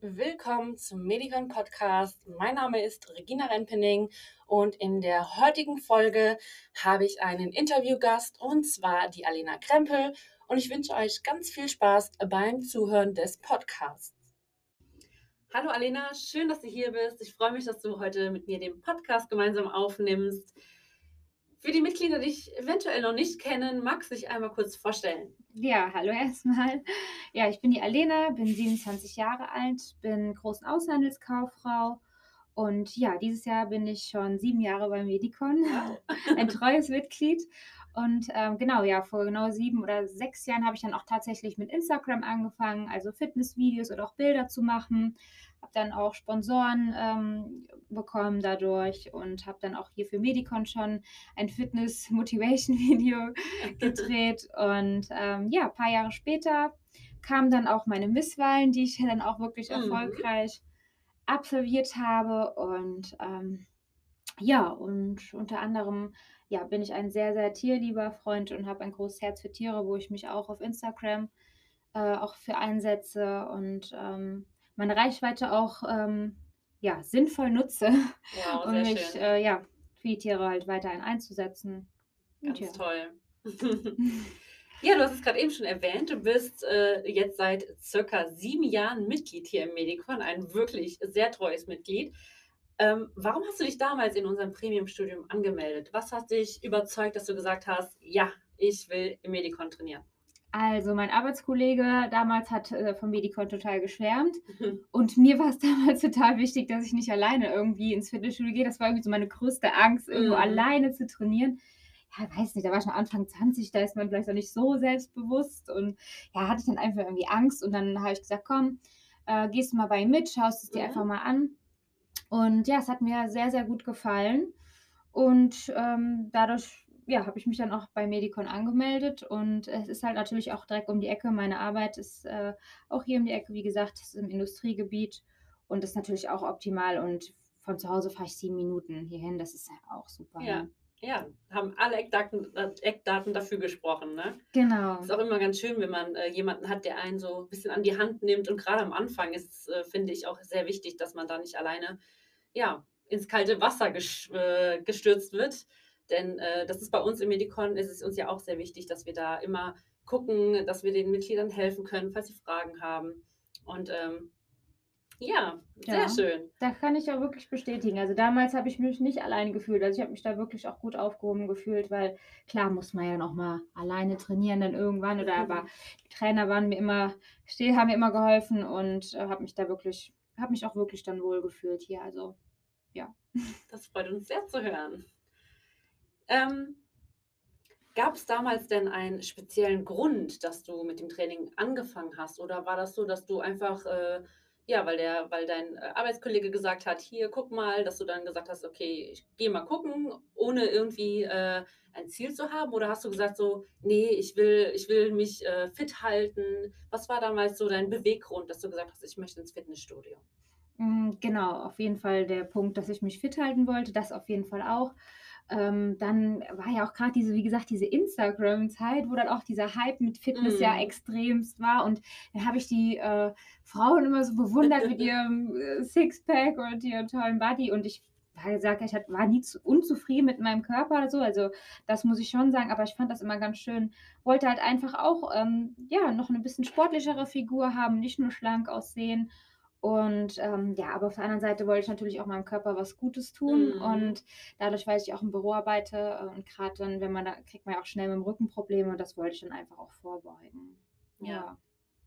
Willkommen zum Medicon Podcast. Mein Name ist Regina Renpening und in der heutigen Folge habe ich einen Interviewgast und zwar die Alena Krempel und ich wünsche euch ganz viel Spaß beim Zuhören des Podcasts. Hallo Alena, schön, dass du hier bist. Ich freue mich, dass du heute mit mir den Podcast gemeinsam aufnimmst. Für die Mitglieder, die dich eventuell noch nicht kennen, magst du dich einmal kurz vorstellen? Ja, hallo erstmal. Ja, ich bin die Alena, bin 27 Jahre alt, bin großen Außenhandelskauffrau und ja, dieses Jahr bin ich schon sieben Jahre beim Medicon, wow. ein treues Mitglied. Und ähm, genau, ja, vor genau sieben oder sechs Jahren habe ich dann auch tatsächlich mit Instagram angefangen, also Fitnessvideos oder auch Bilder zu machen. Habe dann auch Sponsoren ähm, bekommen dadurch und habe dann auch hier für Medicon schon ein Fitness-Motivation-Video gedreht. Und ähm, ja, ein paar Jahre später kamen dann auch meine Misswahlen, die ich dann auch wirklich mhm. erfolgreich absolviert habe. Und ähm, ja, und unter anderem ja, bin ich ein sehr, sehr tierlieber Freund und habe ein großes Herz für Tiere, wo ich mich auch auf Instagram äh, auch für einsetze und ähm, meine Reichweite auch ähm, ja, sinnvoll nutze, wow, um mich äh, ja, für die Tiere halt weiterhin einzusetzen. Ganz ja. toll. ja, du hast es gerade eben schon erwähnt, du bist äh, jetzt seit circa sieben Jahren Mitglied hier im Medicon, ein wirklich sehr treues Mitglied. Ähm, warum hast du dich damals in unserem Premium-Studium angemeldet? Was hat dich überzeugt, dass du gesagt hast, ja, ich will im Medicon trainieren? Also mein Arbeitskollege damals hat äh, vom Medicon total geschwärmt mhm. und mir war es damals total wichtig, dass ich nicht alleine irgendwie ins Fitnessstudio gehe. Das war irgendwie so meine größte Angst, irgendwo mhm. alleine zu trainieren. Ja, weiß nicht, da war schon Anfang 20, da ist man vielleicht auch nicht so selbstbewusst und ja, hatte ich dann einfach irgendwie Angst und dann habe ich gesagt, komm, äh, gehst du mal bei ihm mit, schaust es dir mhm. einfach mal an. Und ja, es hat mir sehr, sehr gut gefallen. Und ähm, dadurch ja, habe ich mich dann auch bei Medicon angemeldet. Und es ist halt natürlich auch direkt um die Ecke. Meine Arbeit ist äh, auch hier um die Ecke, wie gesagt, ist im Industriegebiet. Und ist natürlich auch optimal. Und von zu Hause fahre ich sieben Minuten hierhin. Das ist ja auch super. Ja. Ne? ja, haben alle Eckdaten, äh, Eckdaten dafür gesprochen. Ne? Genau. Ist auch immer ganz schön, wenn man äh, jemanden hat, der einen so ein bisschen an die Hand nimmt. Und gerade am Anfang ist, äh, finde ich, auch sehr wichtig, dass man da nicht alleine ja, ins kalte Wasser äh, gestürzt wird. Denn äh, das ist bei uns im Medicon, ist es uns ja auch sehr wichtig, dass wir da immer gucken, dass wir den Mitgliedern helfen können, falls sie Fragen haben. Und ähm, ja, sehr ja, schön. Da kann ich auch wirklich bestätigen. Also damals habe ich mich nicht alleine gefühlt. Also ich habe mich da wirklich auch gut aufgehoben gefühlt, weil klar muss man ja noch mal alleine trainieren dann irgendwann. Oder mhm. aber die Trainer waren mir immer still, haben mir immer geholfen und äh, habe mich da wirklich, habe mich auch wirklich dann wohl gefühlt hier. Also ja. Das freut uns sehr zu hören. Ähm, Gab es damals denn einen speziellen Grund, dass du mit dem Training angefangen hast? Oder war das so, dass du einfach äh, ja, weil der, weil dein äh, Arbeitskollege gesagt hat, hier, guck mal, dass du dann gesagt hast, okay, ich gehe mal gucken, ohne irgendwie äh, ein Ziel zu haben? Oder hast du gesagt so, nee, ich will, ich will mich äh, fit halten? Was war damals so dein Beweggrund, dass du gesagt hast, ich möchte ins Fitnessstudio? Mm, genau, auf jeden Fall der Punkt, dass ich mich fit halten wollte, das auf jeden Fall auch. Ähm, dann war ja auch gerade diese, wie gesagt, diese Instagram-Zeit, wo dann auch dieser Hype mit Fitness mm. ja extremst war. Und dann habe ich die äh, Frauen immer so bewundert mit ihrem äh, Sixpack und ihrem tollen Body. Und ich war gesagt, ich war nie zu, unzufrieden mit meinem Körper oder so. Also das muss ich schon sagen, aber ich fand das immer ganz schön. Wollte halt einfach auch ähm, ja noch eine bisschen sportlichere Figur haben, nicht nur schlank aussehen. Und ähm, ja, aber auf der anderen Seite wollte ich natürlich auch meinem Körper was Gutes tun. Mhm. Und dadurch, weil ich auch im Büro arbeite äh, und gerade dann, wenn man da kriegt man ja auch schnell mit dem Rücken Probleme und das wollte ich dann einfach auch vorbeugen. Ja. ja.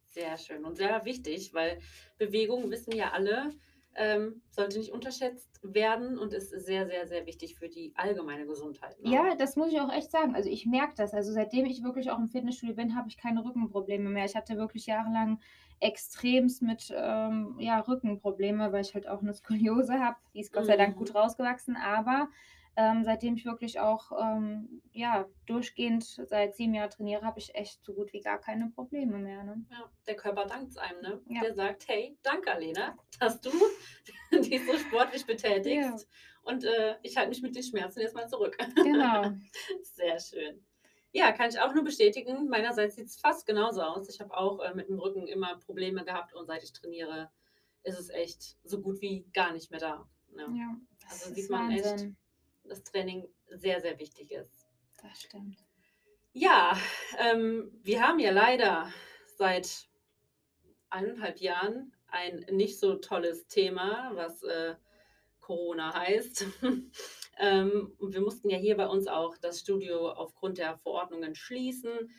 Sehr schön und sehr wichtig, weil Bewegung wissen ja alle, ähm, sollte nicht unterschätzt werden und ist sehr, sehr, sehr wichtig für die allgemeine Gesundheit. Ne? Ja, das muss ich auch echt sagen. Also ich merke das. Also seitdem ich wirklich auch im Fitnessstudio bin, habe ich keine Rückenprobleme mehr. Ich hatte wirklich jahrelang extremst mit ähm, ja, Rückenprobleme, weil ich halt auch eine Skoliose habe. Die ist Gott sei Dank gut mhm. rausgewachsen, aber ähm, seitdem ich wirklich auch ähm, ja, durchgehend seit sieben Jahren trainiere, habe ich echt so gut wie gar keine Probleme mehr. Ne? Ja, der Körper dankt es einem, ne? Ja. Der sagt, hey, danke Alena, dass du dich so sportlich betätigst. Ja. Und äh, ich halte mich mit den Schmerzen jetzt mal zurück. Genau. Sehr schön. Ja, kann ich auch nur bestätigen. Meinerseits sieht es fast genauso aus. Ich habe auch äh, mit dem Rücken immer Probleme gehabt und seit ich trainiere, ist es echt so gut wie gar nicht mehr da. Ja. Ja, Also sieht ist man echt, Dass Training sehr, sehr wichtig ist. Das stimmt. Ja, ähm, wir haben ja leider seit eineinhalb Jahren ein nicht so tolles Thema, was äh, Corona heißt. ähm, und wir mussten ja hier bei uns auch das Studio aufgrund der Verordnungen schließen.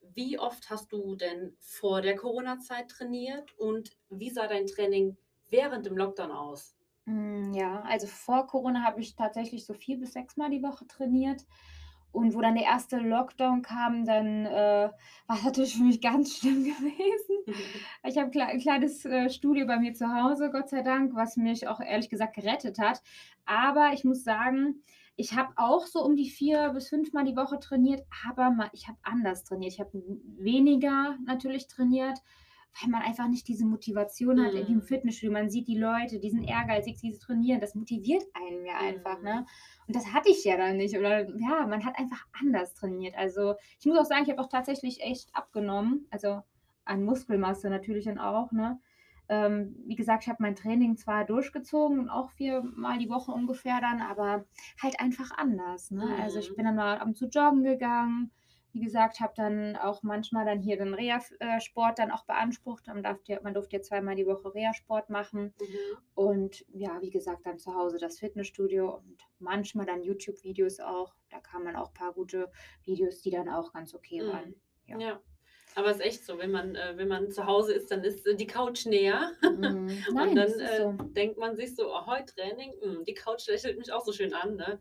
Wie oft hast du denn vor der Corona-Zeit trainiert und wie sah dein Training während dem Lockdown aus? Mm, Ja, also vor Corona habe ich tatsächlich so vier bis sechs Mal die Woche trainiert. Und wo dann der erste Lockdown kam, dann äh, war es natürlich für mich ganz schlimm gewesen. Ich habe kle ein kleines äh, Studio bei mir zu Hause, Gott sei Dank, was mich auch ehrlich gesagt gerettet hat. Aber ich muss sagen, ich habe auch so um die vier bis fünf Mal die Woche trainiert, aber ma ich habe anders trainiert. Ich habe weniger natürlich trainiert, weil man einfach nicht diese Motivation hat wie im Mhm. Fitnessstudio. Man sieht die Leute, die sind ehrgeizig, die trainieren, das motiviert einen ja einfach, ne? Mhm. Und das hatte ich ja dann nicht oder ja, man hat einfach anders trainiert. Also, ich muss auch sagen, ich habe auch tatsächlich echt abgenommen, also an Muskelmasse natürlich dann auch, ne? Ähm, wie gesagt, ich habe mein Training zwar durchgezogen und auch viermal die Woche ungefähr dann, aber halt einfach anders, ne? Also, ich Mhm. bin dann mal ab und zu joggen gegangen. Wie gesagt, habe dann auch manchmal dann hier den Reha äh, Sport dann auch beansprucht. Man darf ja man durfte ja zweimal die Woche Reha-Sport machen. Mhm. Und ja, wie gesagt, dann zu Hause das Fitnessstudio und manchmal dann YouTube-Videos auch. Da kamen dann auch ein paar gute Videos, die dann auch ganz okay Mhm. waren. Ja. Ja. Aber es ist echt so, wenn man, äh, wenn man zu Hause ist, dann ist äh, die Couch näher. Und Nein, dann das ist äh, so. denkt man sich so, oh, heute Training, hm, die Couch lächelt mich auch so schön an. Ne?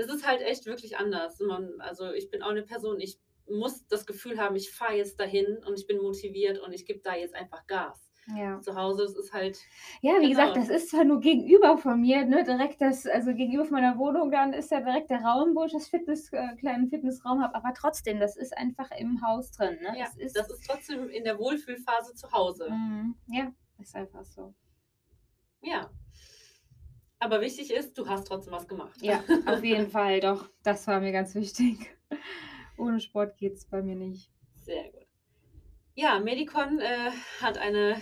Das ist halt echt wirklich anders. Man, also ich bin auch eine Person, ich muss das Gefühl haben, ich fahre jetzt dahin und ich bin motiviert und ich gebe da jetzt einfach Gas. Ja. Zu Hause es ist halt, Ja, wie gesagt, genau. das ist zwar nur gegenüber von mir, ne, direkt das also gegenüber von meiner Wohnung, dann ist ja direkt der Raum, wo ich das Fitness äh, kleinen Fitnessraum habe, aber trotzdem, das ist einfach im Haus drin, ne? Ja, Es ist das ist trotzdem in der Wohlfühlphase zu Hause. Mhm. Ja, ist einfach so. Ja. Aber wichtig ist, du hast trotzdem was gemacht. Ja, auf jeden Fall, doch. Das war mir ganz wichtig. Ohne Sport geht's bei mir nicht. Sehr gut. Ja, Medicon äh, hat eine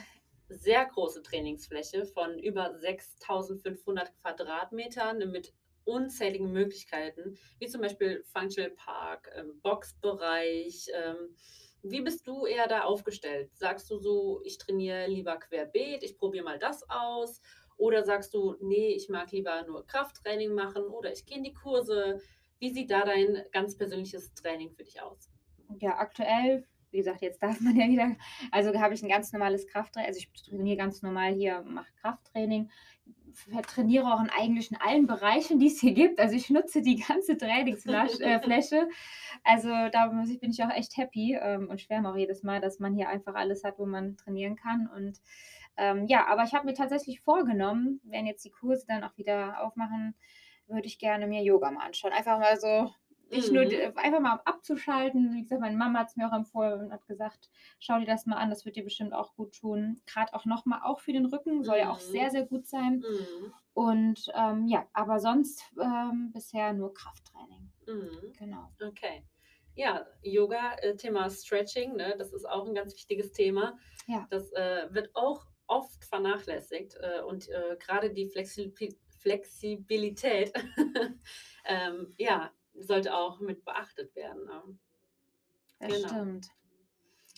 sehr große Trainingsfläche von über 6500 Quadratmetern mit unzähligen Möglichkeiten, wie zum Beispiel Functional Park, ähm, Boxbereich. Ähm, wie bist du eher da aufgestellt? Sagst du so, ich trainiere lieber querbeet, ich probiere mal das aus? Oder sagst du, nee, ich mag lieber nur Krafttraining machen oder ich gehe in die Kurse? Wie sieht da dein ganz persönliches Training für dich aus? Ja, aktuell, wie gesagt, jetzt darf man ja wieder, also habe ich ein ganz normales Krafttraining, also ich trainiere ganz normal hier, mache Krafttraining, trainiere auch in eigentlich in allen Bereichen, die es hier gibt. Also ich nutze die ganze Trainingsfläche. Äh, also da bin ich auch echt happy ähm, und schwärme auch jedes Mal, dass man hier einfach alles hat, wo man trainieren kann. Und ähm, ja, aber ich habe mir tatsächlich vorgenommen, wenn jetzt die Kurse dann auch wieder aufmachen, würde ich gerne mir Yoga mal anschauen. Einfach mal so nicht nur Mhm. d- einfach mal abzuschalten. Wie gesagt, meine Mama hat es mir auch empfohlen und hat gesagt, schau dir das mal an, das wird dir bestimmt auch gut tun. Gerade auch nochmal, auch für den Rücken, soll ja auch Mhm. sehr, sehr gut sein. Mhm. Und ähm, ja, aber sonst ähm, bisher nur Krafttraining. Mhm. Genau. Okay. Ja, Yoga, äh, Thema Stretching, ne, das ist auch ein ganz wichtiges Thema. Ja. Das äh, wird auch oft vernachlässigt äh, und äh, gerade die Flexi Flexibilität ähm, ja, sollte auch mit beachtet werden. Ne? Das Genau. stimmt.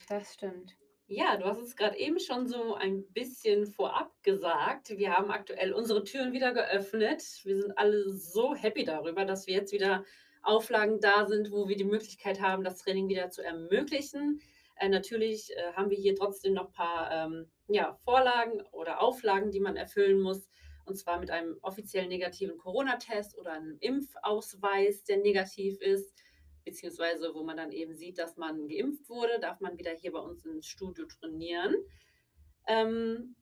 Das stimmt. Ja, du hast es gerade eben schon so ein bisschen vorab gesagt. Wir haben aktuell unsere Türen wieder geöffnet. Wir sind alle so happy darüber, dass wir jetzt wieder Auflagen da sind, wo wir die Möglichkeit haben, das Training wieder zu ermöglichen. Äh, natürlich äh, haben wir hier trotzdem noch ein paar ähm, ja, Vorlagen oder Auflagen, die man erfüllen muss. Und zwar mit einem offiziell negativen Corona-Test oder einem Impfausweis, der negativ ist beziehungsweise wo man dann eben sieht, dass man geimpft wurde, darf man wieder hier bei uns ins Studio trainieren. Ähm,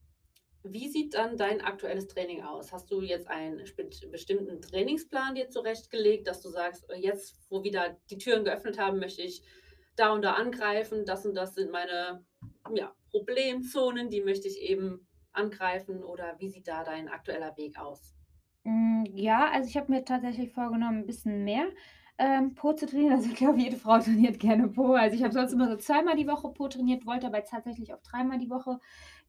Wie sieht dann dein aktuelles Training aus? Hast du jetzt einen bestimmten Trainingsplan dir zurechtgelegt, dass du sagst: „Äh, jetzt, wo wieder die Türen geöffnet haben, möchte ich da und da angreifen. Das und das sind meine, ja, Problemzonen, die möchte ich eben angreifen.“ Oder wie sieht da dein aktueller Weg aus? Hm, ja, also ich habe mir tatsächlich vorgenommen, 'n bisschen mehr, ähm, Po zu trainieren. Also, ich glaube, jede Frau trainiert gerne Po. Also, ich habe sonst immer so zweimal die Woche Po trainiert, wollte aber tatsächlich auf dreimal die Woche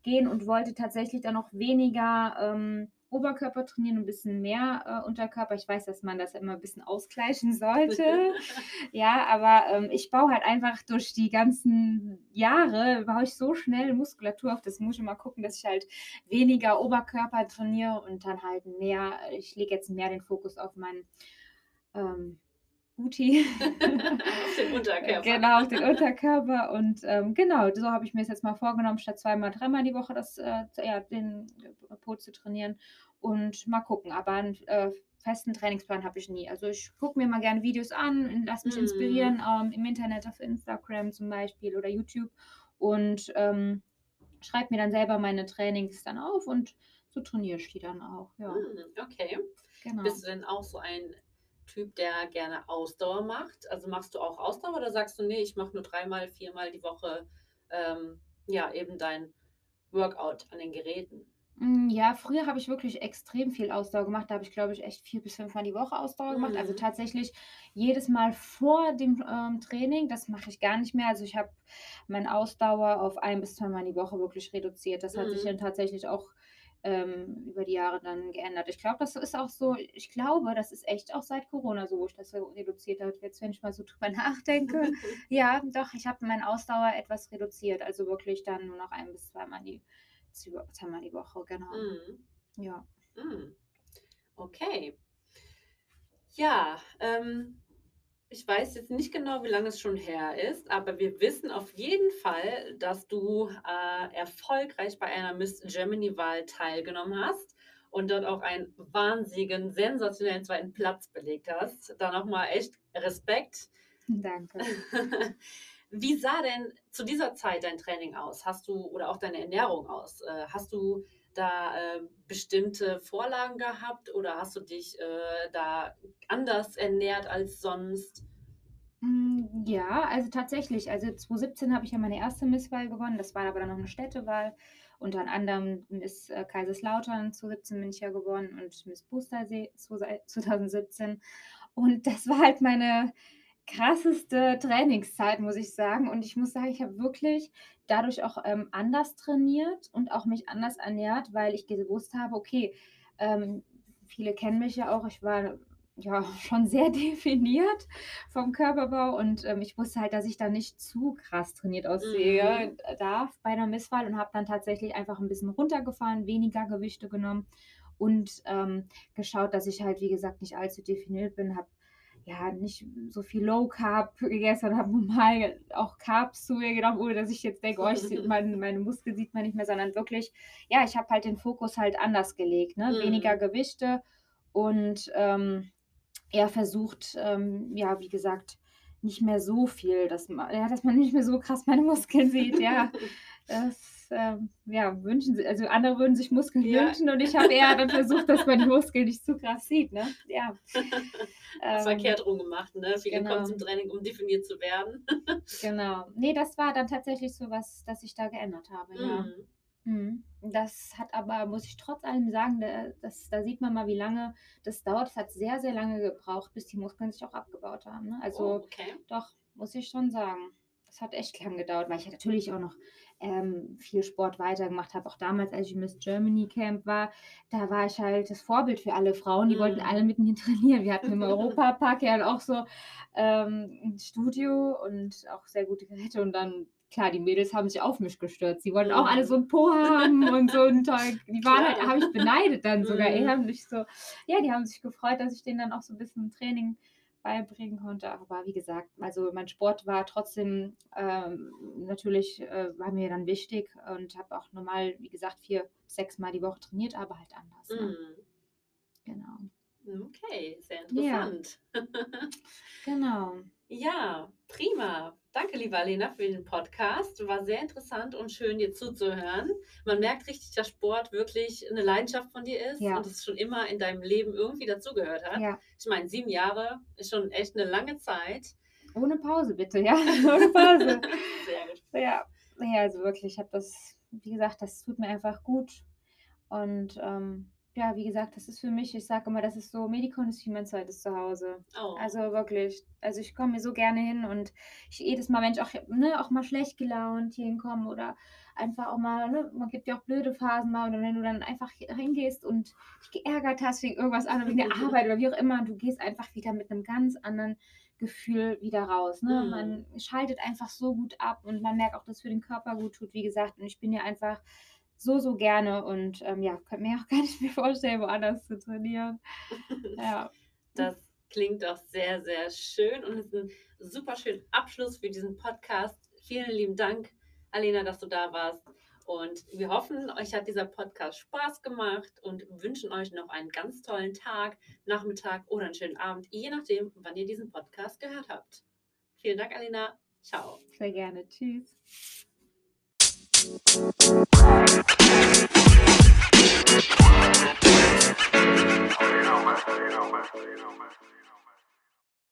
gehen und wollte tatsächlich dann auch weniger, ähm, Oberkörper trainieren und 'n bisschen mehr, äh, Unterkörper. Ich weiß, dass man das immer 'n bisschen ausgleichen sollte. Ja, aber, ähm, ich baue halt einfach durch die ganzen Jahre baue ich so schnell Muskulatur auf, das muss ich immer gucken, dass ich halt weniger Oberkörper trainiere und dann halt mehr ich lege jetzt mehr den Fokus auf meinen, ähm, Booty. Auf den Unterkörper. Genau, auf den Unterkörper und, ähm, genau, so habe ich mir's jetzt mal vorgenommen, statt zweimal, dreimal die Woche das, äh, ja, den Po zu trainieren und mal gucken. Aber 'n, äh, festen Trainingsplan habe ich nie. Also, ich gucke mir mal gerne Videos an, lasse mich Mhm. inspirieren, ähm, im Internet, auf Instagram zum Beispiel oder YouTube und, ähm, schreibe mir dann selber meine Trainings dann auf und so trainiere ich die dann auch, ja. Hm, okay. Genau. Bist du denn auch so ein Typ, der gerne Ausdauer macht? Also, machst du auch Ausdauer oder sagst du: „Ne, ich mache nur dreimal, viermal die Woche, ähm, ja, eben dein Workout an den Geräten?“ Hm, ja, früher habe ich wirklich extrem viel Ausdauer gemacht. Da habe ich, glaube ich, echt 4 bis fünfmal die Woche Ausdauer gemacht. Also, Mhm. tatsächlich jedes Mal vor dem, ähm, Training. Das mache ich gar nicht mehr. Also, ich habe meine Ausdauer auf ein bis zweimal die Woche wirklich reduziert. Das hat sich dann Mhm. tatsächlich auch, ähm, über die Jahre dann geändert. Ich glaube, das ist auch so ich glaube, das ist echt auch seit Corona so, wo ich das so reduziert habe. Jetzt, wenn ich mal so drüber nachdenke. Ja, doch, ich habe meine Ausdauer etwas reduziert, also wirklich dann nur noch ein bis zweimal die zweimal die Woche, genau. Mhm. Ja. Hm. Okay. Ja, ähm, ich weiß jetzt nicht genau, wie lange es schon her ist, aber wir wissen auf jeden Fall, dass du, äh, erfolgreich bei einer Miss Germany-Wahl teilgenommen hast und dort auch einen wahnsinnigen, sensationellen 2. Platz belegt hast. Da noch mal echt Respekt. Danke. Wie sah denn zu dieser Zeit dein Training aus? Hast du oder auch deine Ernährung aus? Äh, hast du da, äh, bestimmte Vorlagen gehabt oder hast du dich, äh, da anders ernährt als sonst? Hm, ja, also tatsächlich. Also, 2017 habe ich ja meine 1. Misswahl gewonnen. Das war aber dann noch 'ne Städtewahl. Unter anderem Miss, äh, Kaiserslautern 2017 bin ich ja geworden und Miss Bustersee zwusei 2017. Und das war halt meine krasseste Trainingszeit, muss ich sagen. Und ich muss sagen, ich habe wirklich dadurch auch, ähm, anders trainiert und auch mich anders ernährt, weil ich gewusst habe, okay, ähm, viele kennen mich ja auch, ich war, ja, schon sehr definiert vom Körperbau und, ähm, ich wusste halt, dass ich da nicht zu krass trainiert Mhm. aussehe darf bei 'ner Misswahl und habe dann tatsächlich einfach 'n bisschen runtergefahren, weniger Gewichte genommen und, ähm, geschaut, dass ich halt, wie gesagt, nicht allzu definiert bin, habe, ja, nicht so viel Low Carb gegessen, habe normal auch Carbs zu mir genommen, ohne dass ich jetzt denke: „Oh, ich mein meine Muskeln sieht man nicht mehr“, sondern wirklich ja, ich habe halt den Fokus halt anders gelegt, ne? Weniger Mhm. Gewichte und, ähm, eher versucht, ähm, ja, wie gesagt, nicht mehr so viel, dass ma ja, dass man nicht mehr so krass meine Muskeln sieht, ja. Das, ähm, ja, wünschen si also, andere würden sich Muskeln Ja. wünschen und ich habe eher dann versucht, dass man die Muskeln nicht zu krass sieht, ne? Ja. Hast Ähm, verkehrt rum gemacht, ne? Viele kommen genau. zum Training, um definiert zu werden. Genau. Ne, das war dann tatsächlich so was, das ich da geändert habe, ja. Mhm. Mhm. Das hat aber, muss ich trotz allem sagen, da das da sieht man mal, wie lange das dauert. Es hat sehr, sehr lange gebraucht, bis die Muskeln sich auch abgebaut haben, ne? Oh, Also, okay. doch, muss ich schon sagen. Das hat echt lang gedauert, weil ich natürlich auch noch, ähm, viel Sport weitergemacht habe. Auch damals, als ich im Miss Germany Camp war, da war ich halt das Vorbild für alle Frauen. Die wollten alle Mhm. mit mir trainieren. Wir hatten im Europapark ja auch so, ähm, 'n Studio und auch sehr gute Geräte und dann klar, die Mädels haben sich auf mich gestürzt. Die wollten auch alle so Mhm. 'n Po haben und so 'n tollen die waren halt habe ich beneidet dann sogar eher Mhm. und ich so ja, die haben sich gefreut, dass ich denen dann auch so 'n bisschen Training beibringen konnte. Aber wie gesagt, also, mein Sport war trotzdem, ähm, natürlich, äh, war mir dann wichtig und habe auch normal, wie gesagt, 4, sechsmal die Woche trainiert, aber halt anders, ne? Mhm. Genau. Okay, sehr Ja. interessant. Genau. Ja, prima. Danke, liebe Alena, für den Podcast. War sehr interessant und schön, dir zuzuhören. Man merkt richtig, dass Sport wirklich eine Leidenschaft von dir ist Ja. und es schon immer in deinem Leben irgendwie dazugehört hat. Ja. Ich meine, sieben Jahre ist schon echt eine lange Zeit. Ohne Pause, bitte, ja. Ohne Pause. Sehr gut. Ja, ja, also wirklich, ich habe das, wie gesagt, das tut mir einfach gut. Und ähm, ja, wie gesagt, das ist für mich, ich sage immer, das ist so, Medikon ist wie mein zweites Zuhause. Oh. Also wirklich, also ich komme mir so gerne hin und ich jedes Mal, wenn ich auch, ne, auch mal schlecht gelaunt hier hinkomme oder einfach auch mal, ne, man gibt ja auch blöde Phasen mal und wenn du dann einfach hingehst und dich geärgert hast wegen irgendwas anderem, wegen der Arbeit oder wie auch immer, und du gehst einfach wieder mit einem ganz anderen Gefühl wieder raus. Ne? Mhm. Man schaltet einfach so gut ab und man merkt auch, dass es für den Körper gut tut, wie gesagt. Und ich bin ja einfach so, so gerne und ähm, ja, könnte mir auch gar nicht mehr vorstellen, woanders zu trainieren. Ja. Das klingt doch sehr, sehr schön und ist ein super schöner Abschluss für diesen Podcast. Vielen lieben Dank, Alena, dass du da warst. Und wir hoffen, euch hat dieser Podcast Spaß gemacht und wünschen euch noch einen ganz tollen Tag, Nachmittag oder einen schönen Abend, je nachdem, wann ihr diesen Podcast gehört habt. Vielen Dank, Alena. Ciao. Sehr gerne. Tschüss. Thank you.